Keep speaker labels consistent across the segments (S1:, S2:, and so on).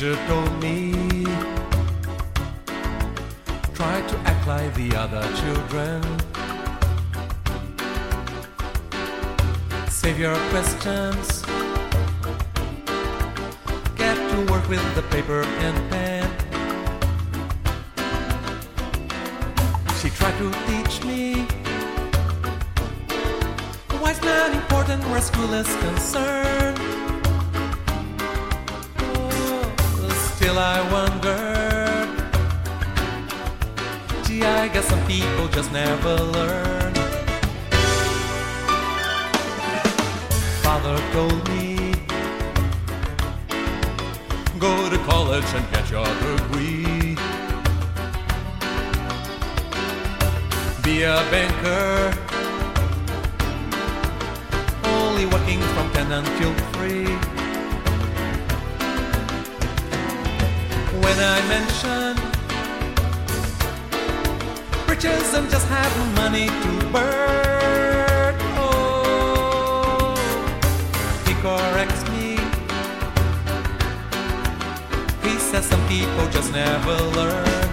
S1: teacher told me try to act like the other children. Save your questions. Get to work with the paper and pen. She tried to teach me why it's not important where school is concerned. Still I wonder. Gee, I guess some people just never learn. Father told me, go to college and get your degree. Be a banker, only working from 10 until 3. When I mention riches and just have money to burn, oh, he corrects me. He says some people just never learn.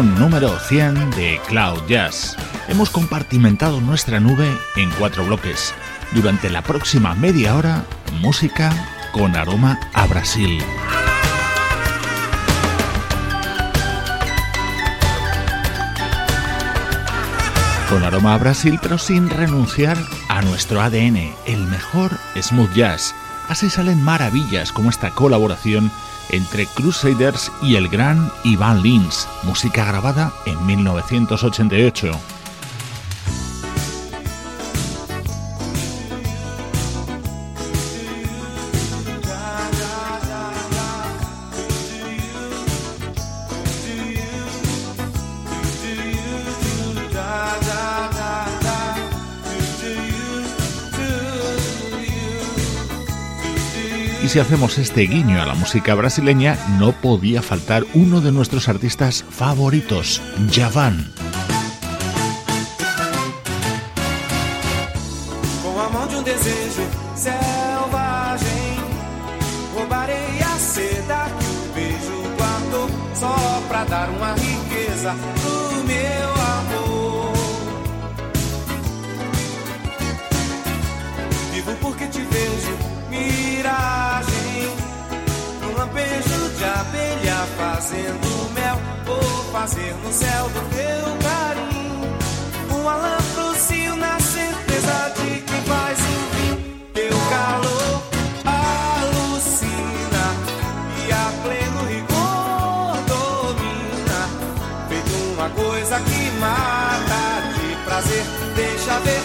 S2: Número 100 de Cloud Jazz. Hemos compartimentado nuestra nube en cuatro bloques. Durante la próxima media hora, música con aroma a Brasil. Con aroma a Brasil, pero sin renunciar a nuestro ADN, el mejor smooth jazz. Así salen maravillas como esta colaboración entre Crusaders y el gran Ivan Lins, música grabada en 1988. Si hacemos este guiño a la música brasileña, no podía faltar uno de nuestros artistas favoritos, Javan.
S3: Fazendo mel. Vou fazer no céu do teu carinho um alamprocio na certeza de que faz o fim. Teu calor alucina e a pleno rigor domina. Feito uma coisa que mata de prazer. Deixa ver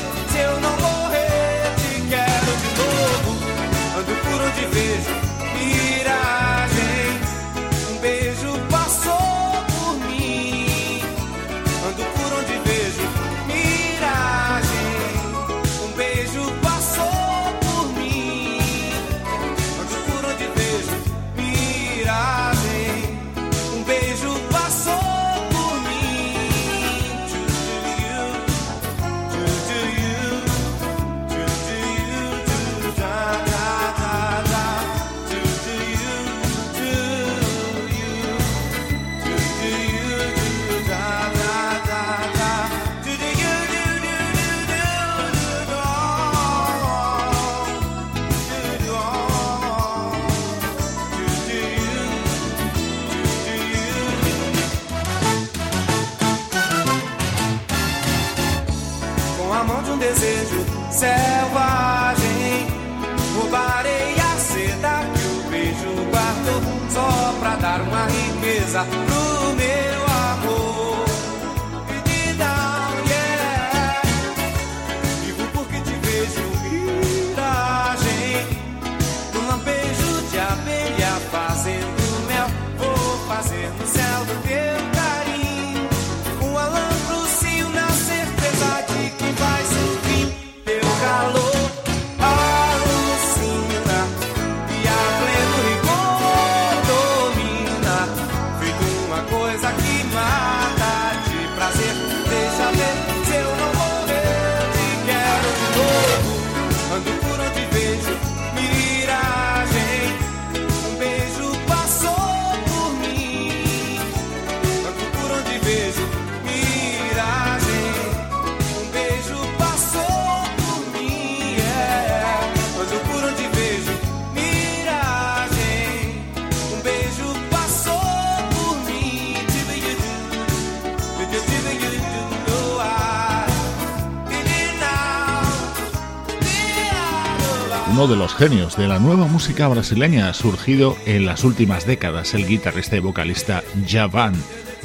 S2: Uno de los genios de la nueva música brasileña surgido en las últimas décadas, el guitarrista y vocalista Javan,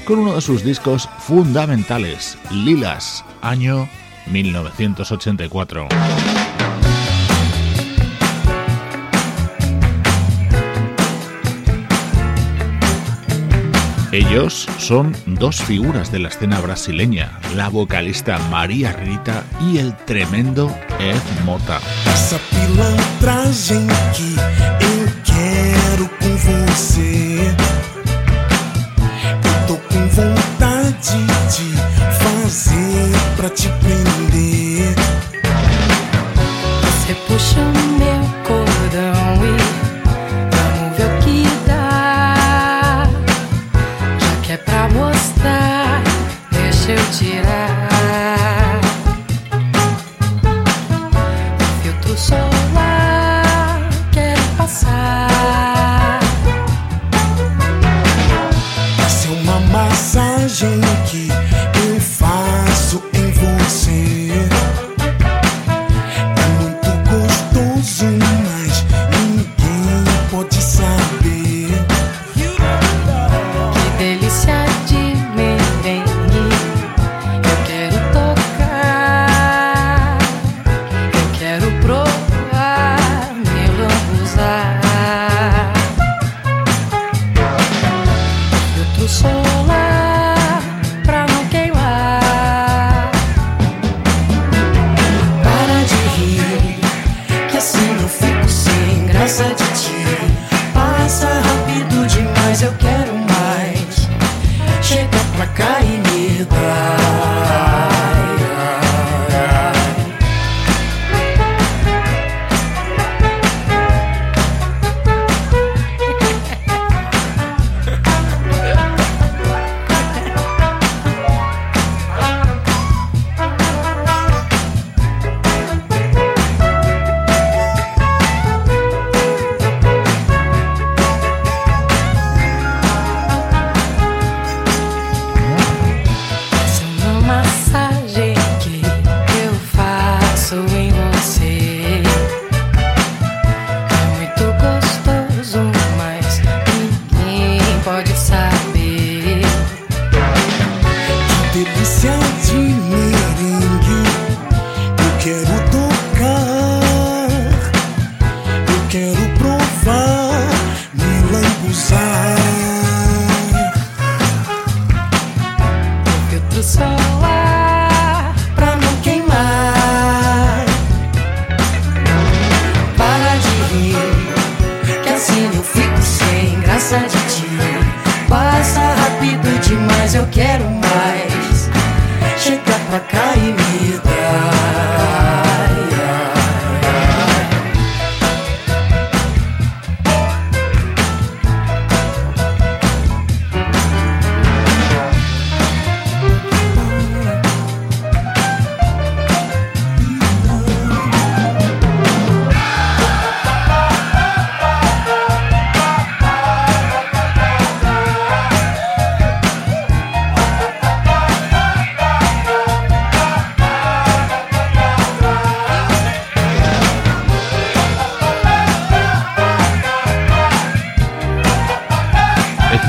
S2: con uno de sus discos fundamentales, Lilas, año 1984. Ellos son dos figuras de la escena brasileña, la vocalista María Rita y el tremendo Ed Mota.
S4: Essa pilantragem que eu quero com você. Eu tô com vontade de fazer pra te prender.
S5: Você puxa o meu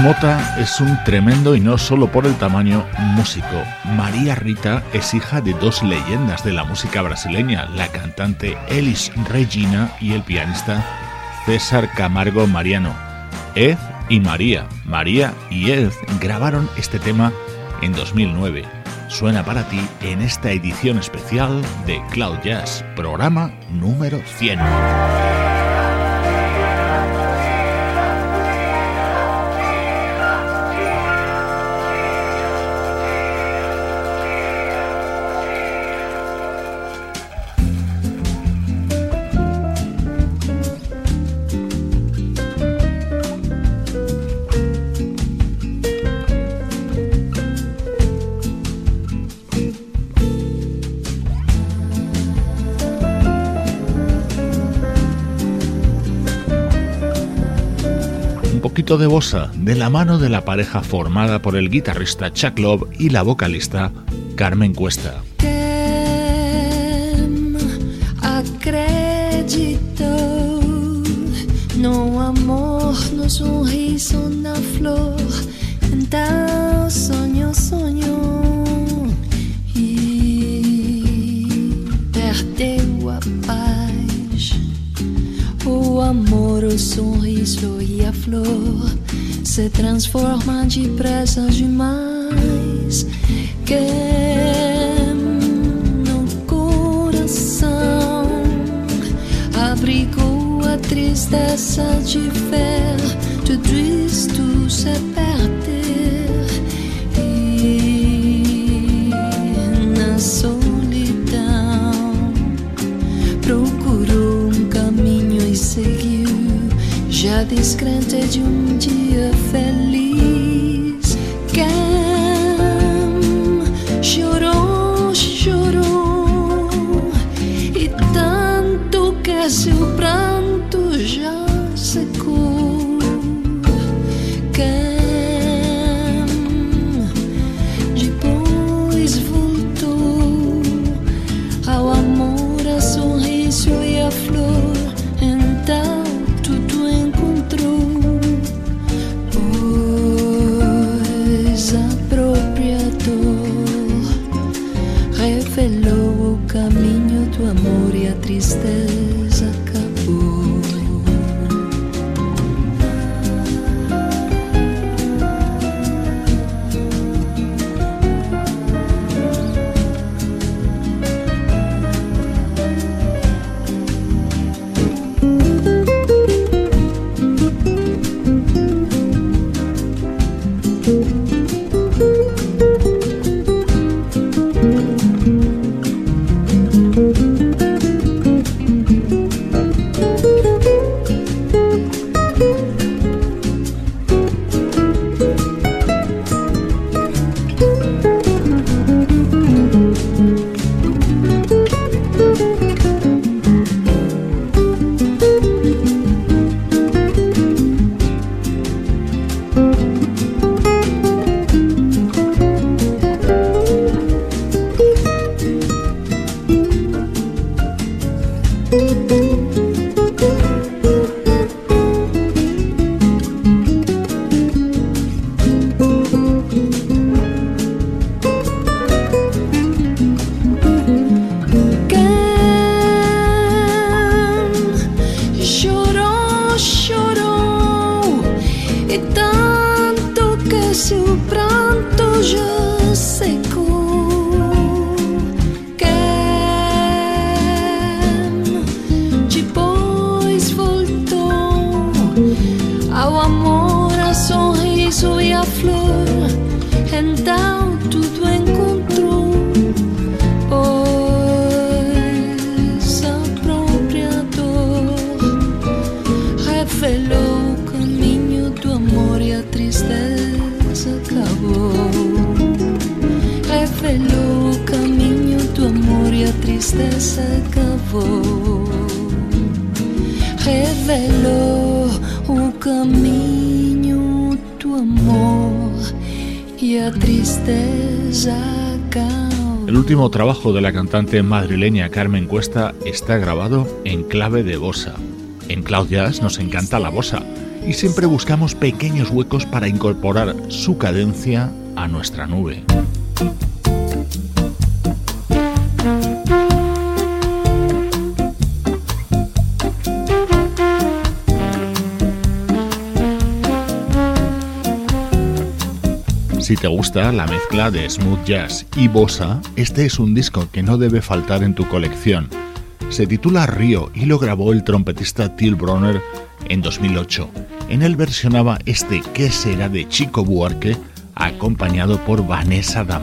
S2: Mota es un tremendo y no solo por el tamaño músico. María Rita es hija de dos leyendas de la música brasileña, la cantante Elis Regina y el pianista César Camargo Mariano. Ed y María, María y Ed grabaron este tema en 2009. Suena para ti en esta edición especial de Cloud Jazz, programa número 100. De bossa de la mano de la pareja formada por el guitarrista Chuck Love y la vocalista Carmen Cuesta.
S5: no amor, no sorriso na flor, então sonho, sonho e perdeu a paz, o amor, o sorriso e flor se transforma depressa demais. Que no coração abrigou a tristeza de ver tudo isto se perder descrente de um dia feliz.
S2: Último trabajo de la cantante madrileña Carmen Cuesta está grabado en clave de bossa. En Cloud Jazz nos encanta la bossa
S6: y siempre buscamos pequeños huecos para incorporar su cadencia a nuestra nube. Si te gusta la mezcla de smooth jazz y bossa, este es un disco que no debe faltar en tu colección. Se titula Río y lo grabó el trompetista Till Bronner en 2008. En él versionaba este ¿Qué será de Chico Buarque? acompañado por Vanessa da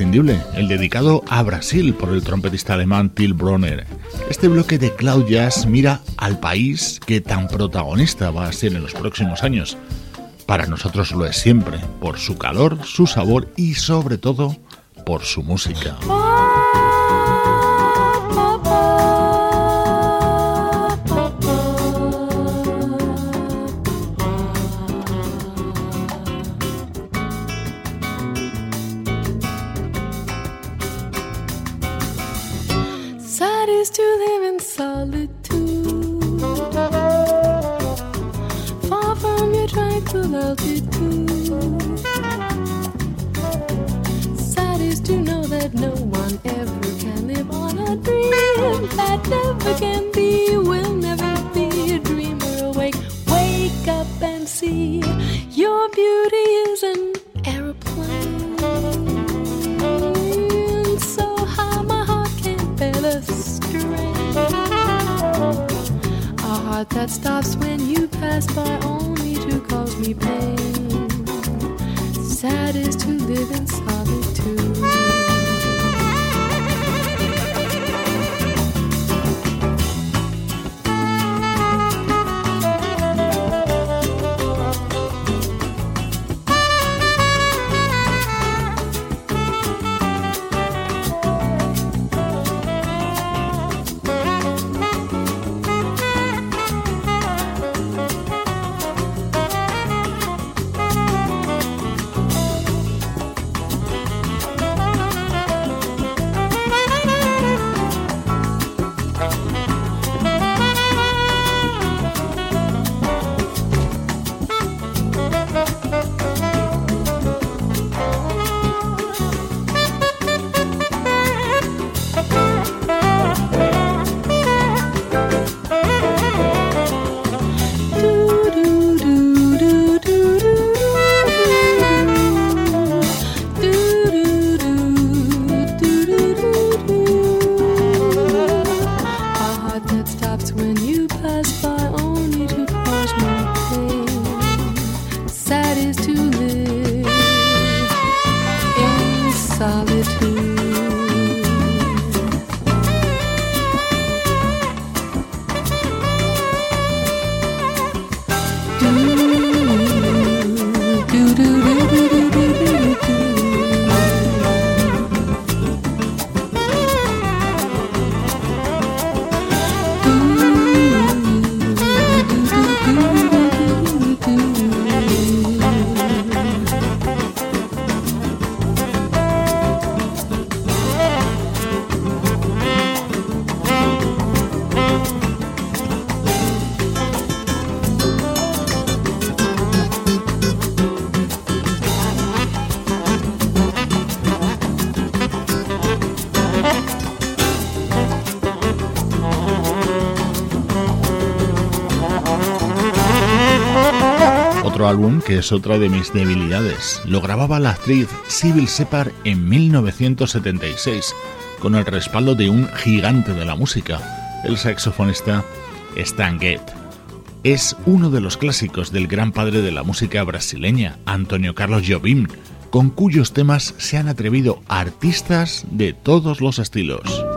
S2: el dedicado a Brasil por el trompetista alemán Till Bronner. Este bloque de Cloud Jazz mira al país que tan protagonista va a ser en los próximos años. Para nosotros lo es siempre, por su calor, su sabor y sobre todo por su música. heart
S7: that stops when you pass by only to cause me pain. Sad is to live in solitude.
S2: Que es otra de mis debilidades. Lo grababa la actriz Sybil Separ en 1976, con el respaldo de un gigante de la música, el saxofonista Stan Getz. Es uno de los clásicos del gran padre de la música brasileña, Antonio Carlos Jobim, con cuyos temas se han atrevido artistas de todos los estilos.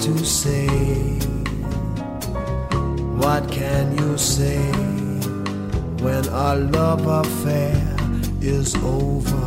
S8: To say? What can you say when our love affair is over?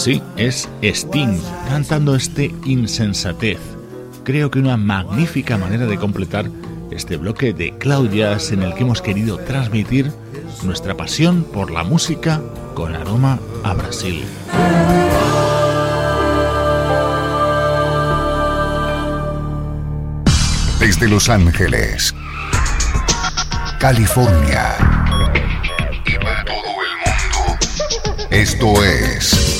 S2: Sí, es Sting cantando este insensatez. Creo que una magnífica manera de completar este bloque de Claudias en el que hemos querido transmitir nuestra pasión por la música con aroma a Brasil.
S9: Desde Los Ángeles, California y para todo el mundo, esto es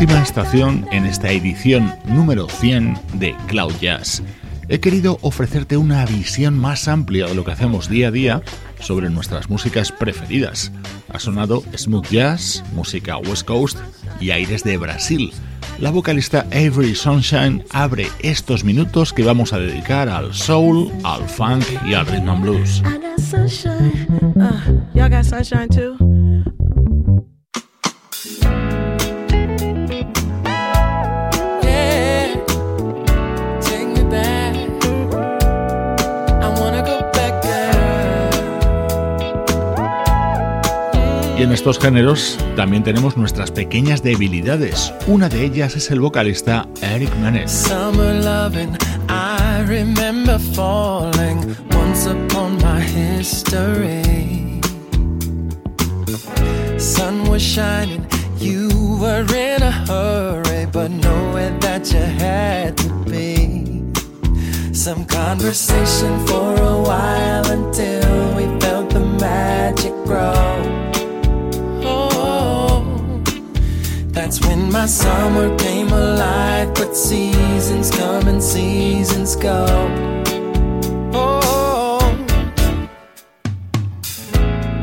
S2: Última estación en esta edición número 100 de Cloud Jazz. He querido ofrecerte una visión más amplia de lo que hacemos día a día sobre nuestras músicas preferidas. Ha sonado smooth jazz, música West Coast y aires de Brasil. La vocalista Avery Sunshine abre estos minutos que vamos a dedicar al soul, al funk y al rhythm and blues. Y en estos géneros también tenemos nuestras pequeñas debilidades. Una de ellas es el vocalista Eric Manet.
S10: Sun was shining, you were in a hurry, but nowhere that you had to be. Some conversation for a while until we felt the magic grow. That's when my summer came alive. But seasons come and seasons go. Oh,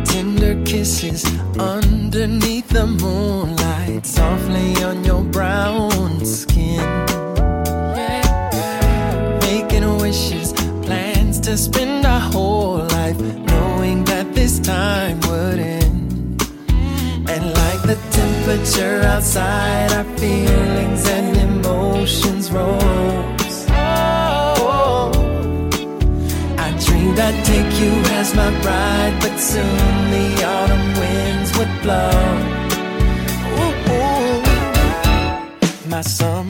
S10: tender kisses underneath the moonlight, softly on your brown skin. Making wishes, plans to spend our whole life, knowing that this time temperature outside, our feelings and emotions rose. Oh, I dreamed I'd take you as my bride, but soon the autumn winds would blow. Ooh, ooh. My summer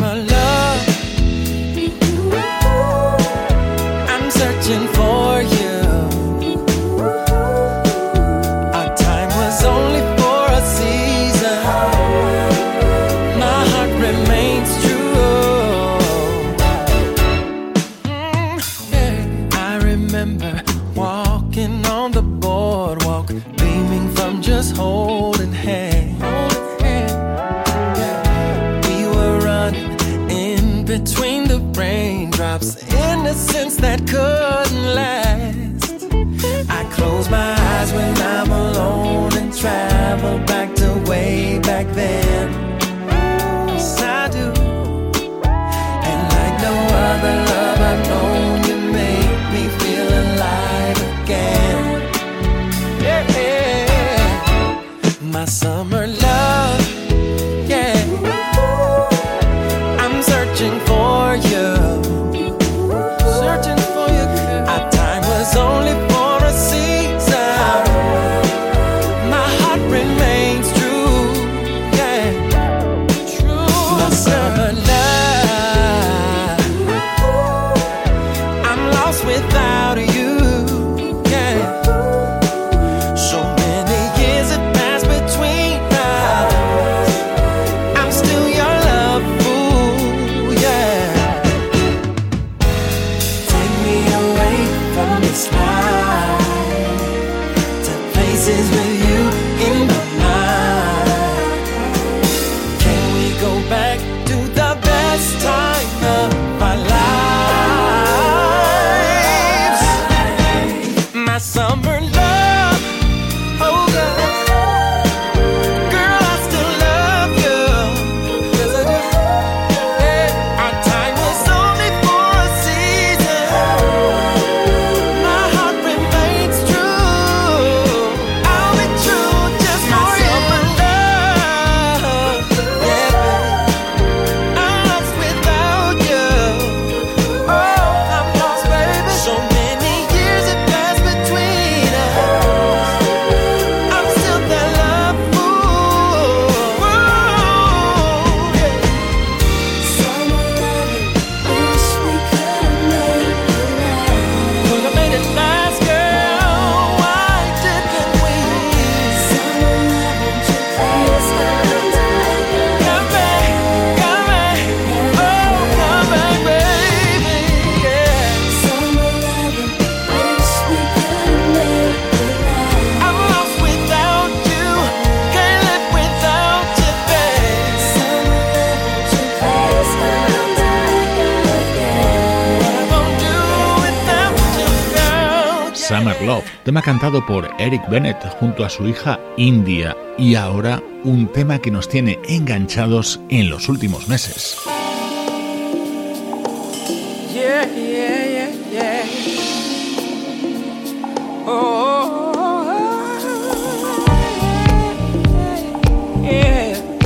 S2: tema cantado por Eric Bennett junto a su hija India y ahora un tema que nos tiene enganchados en los últimos meses.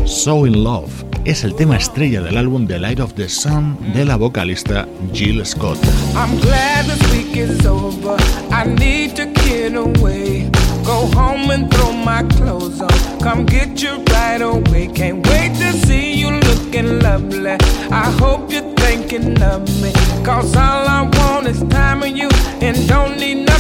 S2: So in Love es el tema estrella del álbum The Light of the Sun de la vocalista Jill Scott.
S11: I'm glad this week is over. You right away. Can't wait to see you looking lovely. I hope you're thinking of me. Cause all I want is time with you and don't need nothing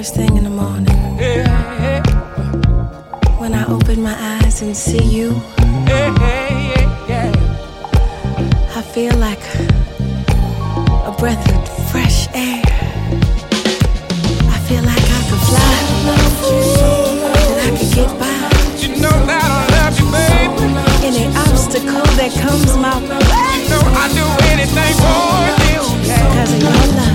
S11: first thing in the morning. When I open my
S2: eyes
S11: and see you, I feel like a breath of fresh air. I feel like I could fly, and I could get by. You know
S12: that I love you, babe.
S11: Any obstacle that comes my way, you know I do
S12: anything for you.
S11: Cause of your love.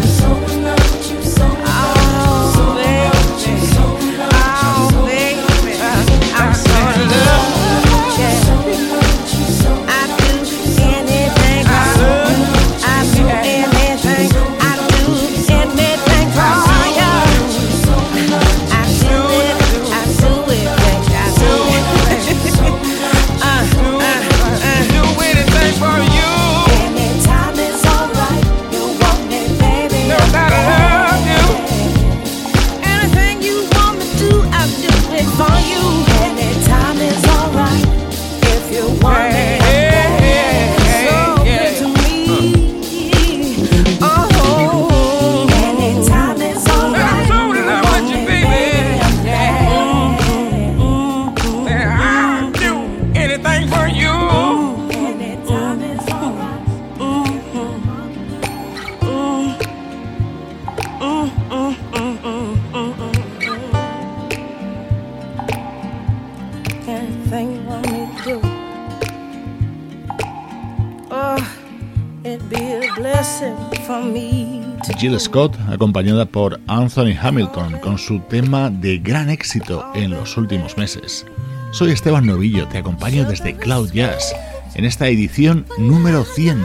S2: Scott, acompañada por Anthony Hamilton, con su tema de gran éxito en los últimos meses. Soy Esteban Novillo, te acompaño desde Cloud Jazz, en esta edición número 100,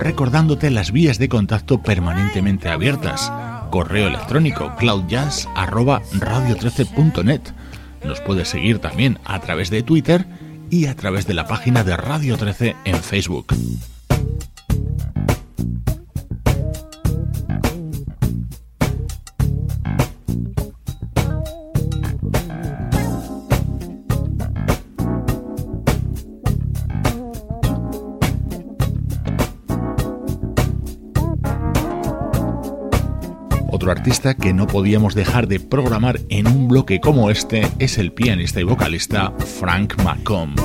S2: recordándote las vías de contacto permanentemente abiertas. Correo electrónico cloudjazz@radio13.net. Nos puedes seguir también a través de Twitter y a través de la página de Radio 13 en Facebook. que no podíamos dejar de programar en un bloque como este es el pianista y vocalista Frank Macomb.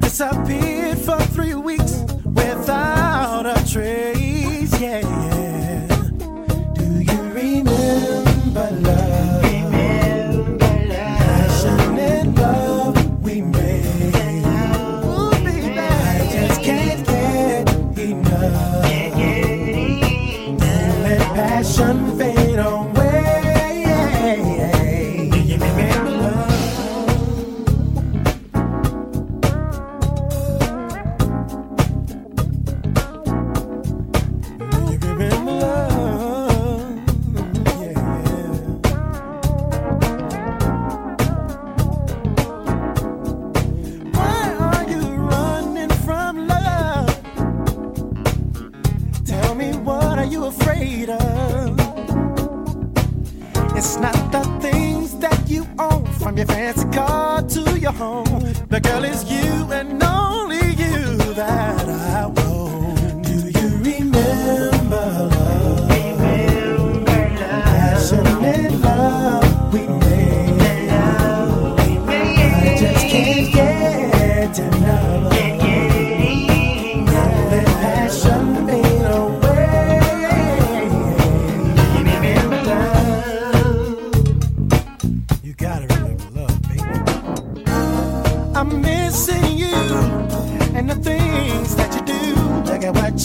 S4: disappeared for three weeks without a. Oh, from your fancy car to your home, the girl is you and only you that.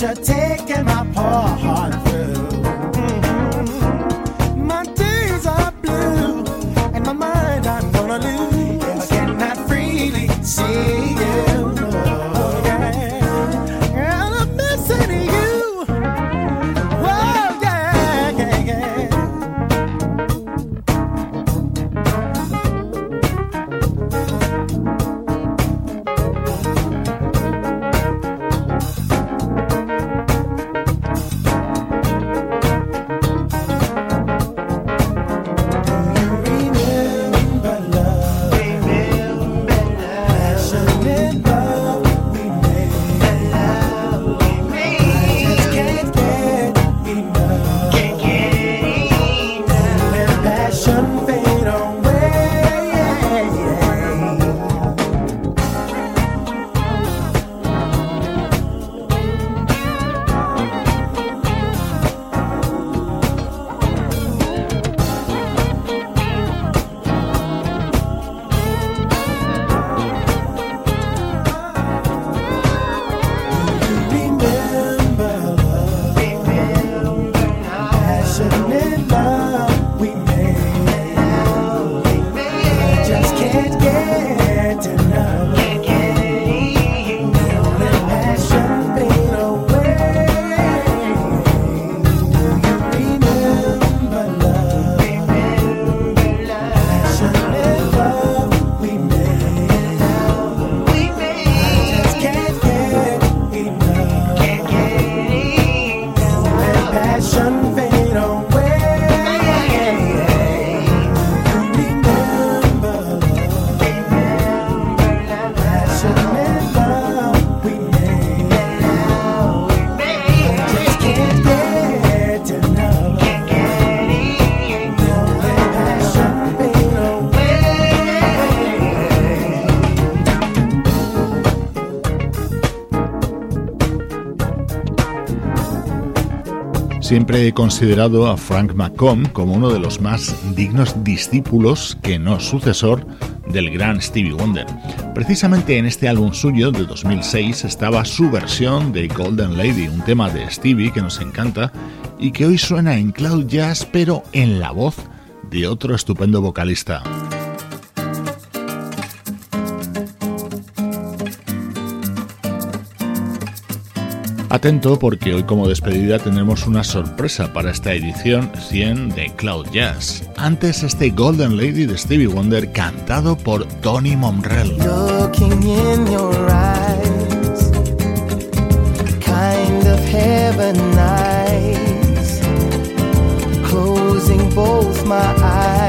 S4: you're taking my part.
S2: Siempre he considerado a Frank McComb como uno de los más dignos discípulos que no sucesor del gran Stevie Wonder. Precisamente en este álbum suyo de 2006 estaba su versión de Golden Lady, un tema de Stevie que nos encanta y que hoy suena en Cloud Jazz pero en la voz de otro estupendo vocalista. Atento porque hoy como despedida tenemos una sorpresa para esta edición 100 de Cloud Jazz. Antes este Golden Lady de Stevie Wonder cantado por Tony Monrell.
S13: closing both my eyes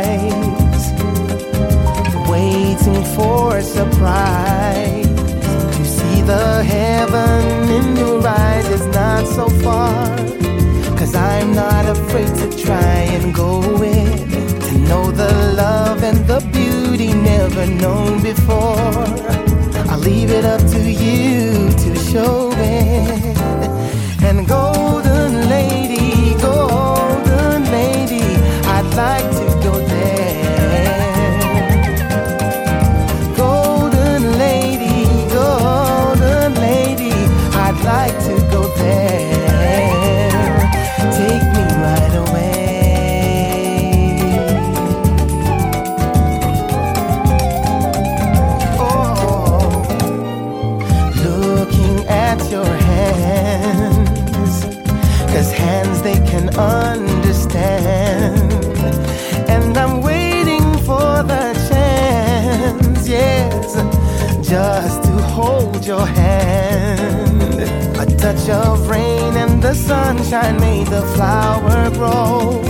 S13: sunshine made the flower grow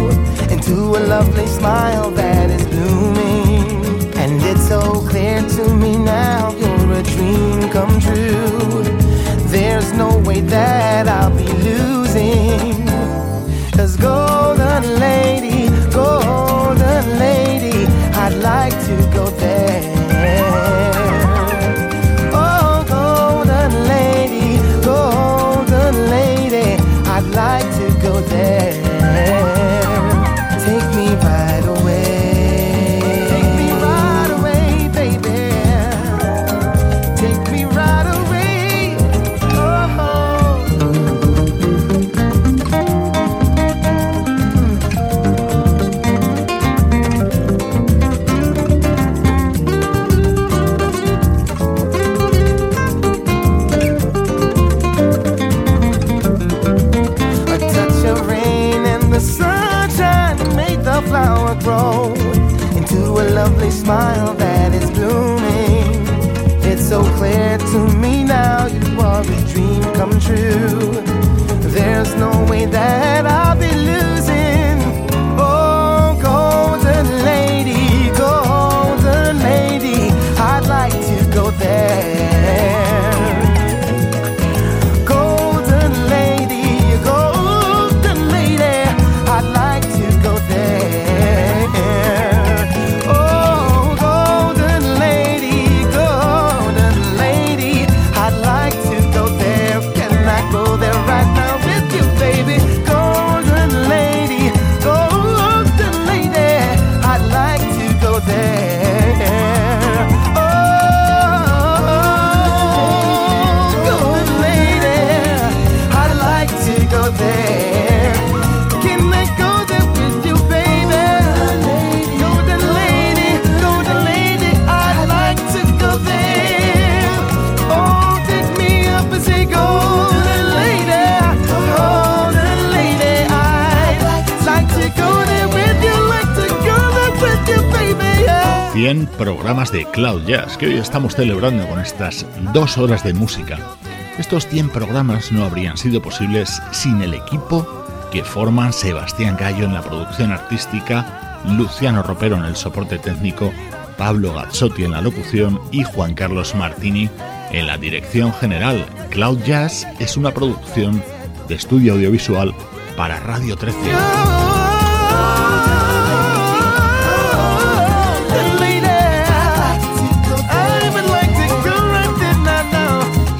S13: into a lovely smile that is blooming. And it's so clear to me now you're a dream come true. There's no way that I'll be losing. Cause golden lady, golden lady, I'd like to go there.
S2: Jazz que hoy estamos celebrando con estas dos horas de música. Estos 100 programas no habrían sido posibles sin el equipo que forman Sebastián Gallo en la producción artística, Luciano Ropero en el soporte técnico, Pablo Gazzotti en la locución y Juan Carlos Martini en la dirección general. Cloud Jazz es una producción de estudio audiovisual para Radio 13.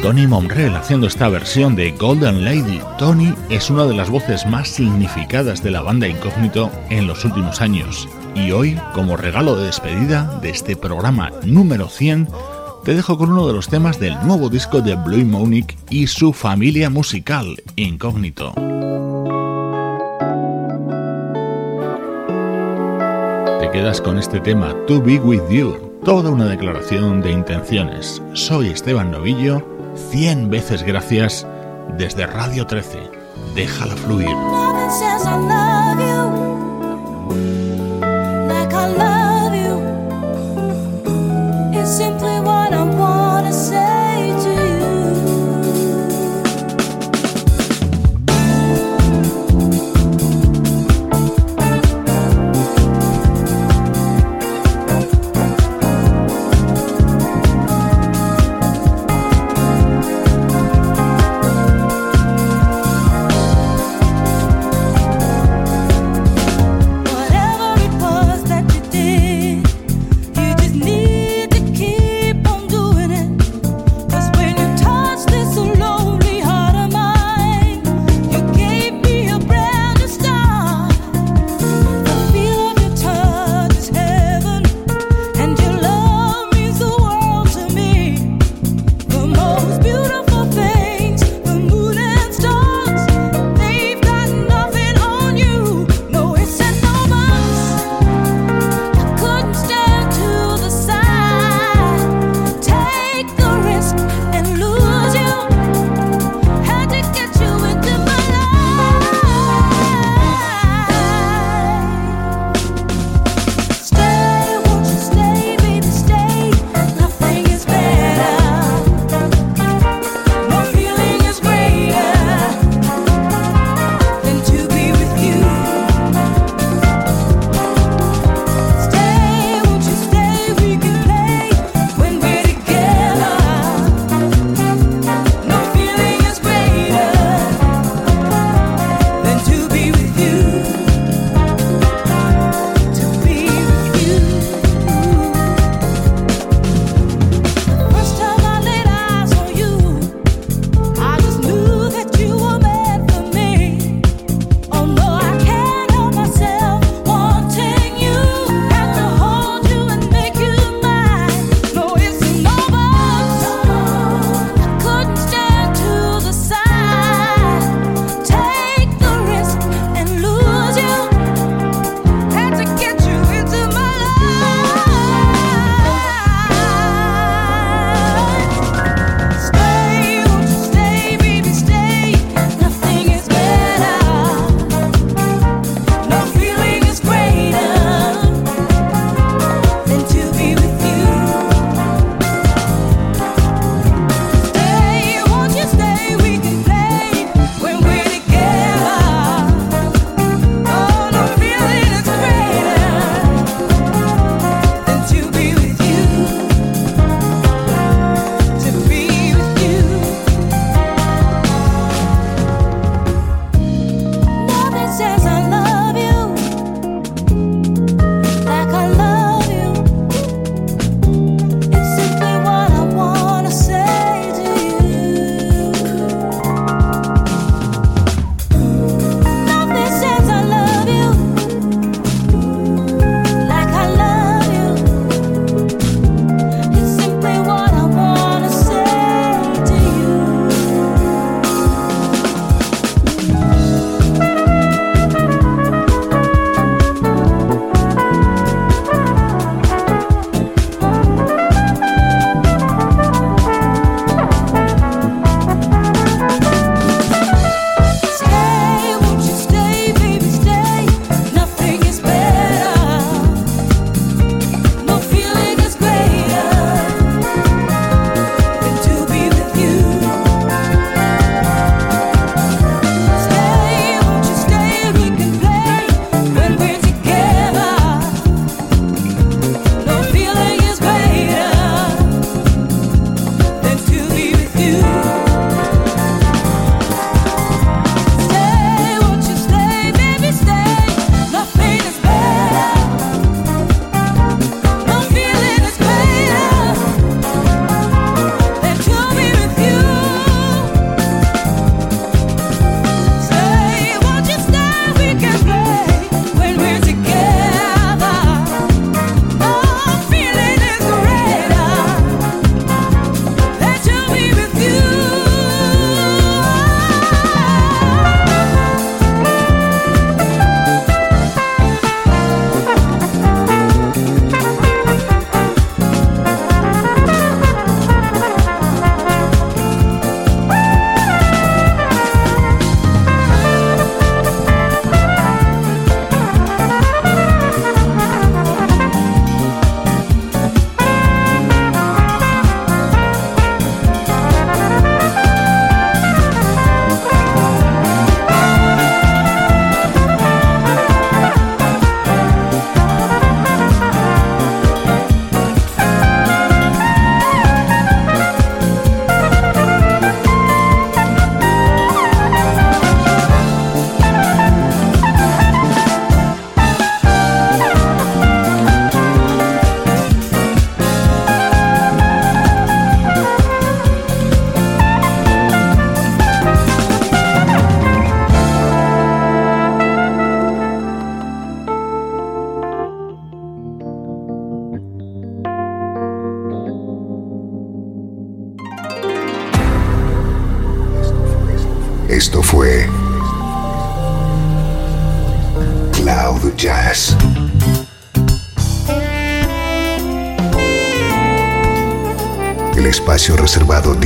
S2: Tony Monrell haciendo esta versión de Golden Lady. Tony es una de las voces más significadas de la banda Incógnito en los últimos años. Y hoy, como regalo de despedida de este programa número 100, te dejo con uno de los temas del nuevo disco de Blue Monique y su familia musical, Incógnito. Te quedas con este tema, To Be With You, toda una declaración de intenciones. Soy Esteban Novillo 100 veces gracias desde Radio 13. Déjala fluir.
S14: Simply what I wanna say